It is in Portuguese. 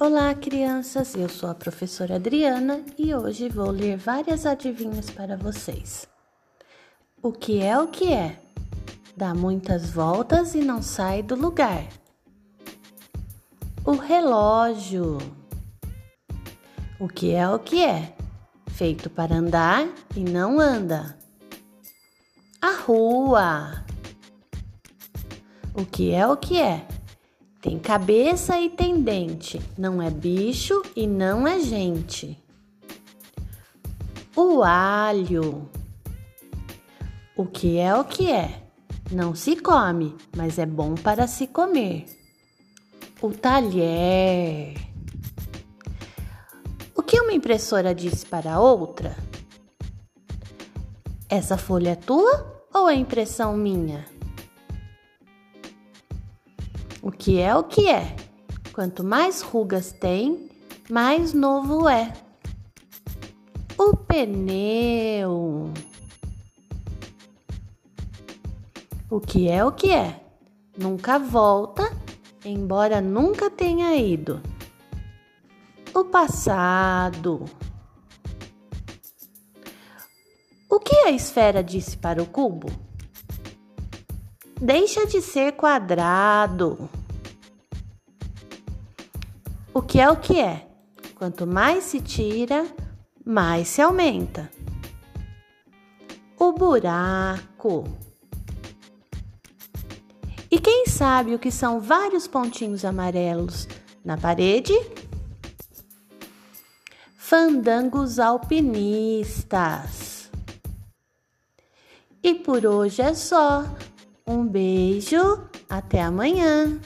Olá, crianças! Eu sou a professora Adriana e hoje vou ler várias adivinhas para vocês. O que é o que é? Dá muitas voltas e não sai do lugar. O relógio. O que é o que é? Feito para andar e não anda. A rua. O que é o que é? Tem cabeça e tem dente, não é bicho e não é gente. O alho. O que é o que é? Não se come, mas é bom para se comer. O talher. O que uma impressora disse para outra? Essa folha é tua ou é impressão minha? O que é o que é? Quanto mais rugas tem, mais novo é. O pneu. O que é o que é? Nunca volta, embora nunca tenha ido. O passado. O que a esfera disse para o cubo? Deixa de ser quadrado. O que é o que é? Quanto mais se tira, mais se aumenta. O buraco. E quem sabe o que são vários pontinhos amarelos na parede? Fandangos alpinistas. E por hoje é só. Um beijo, até amanhã!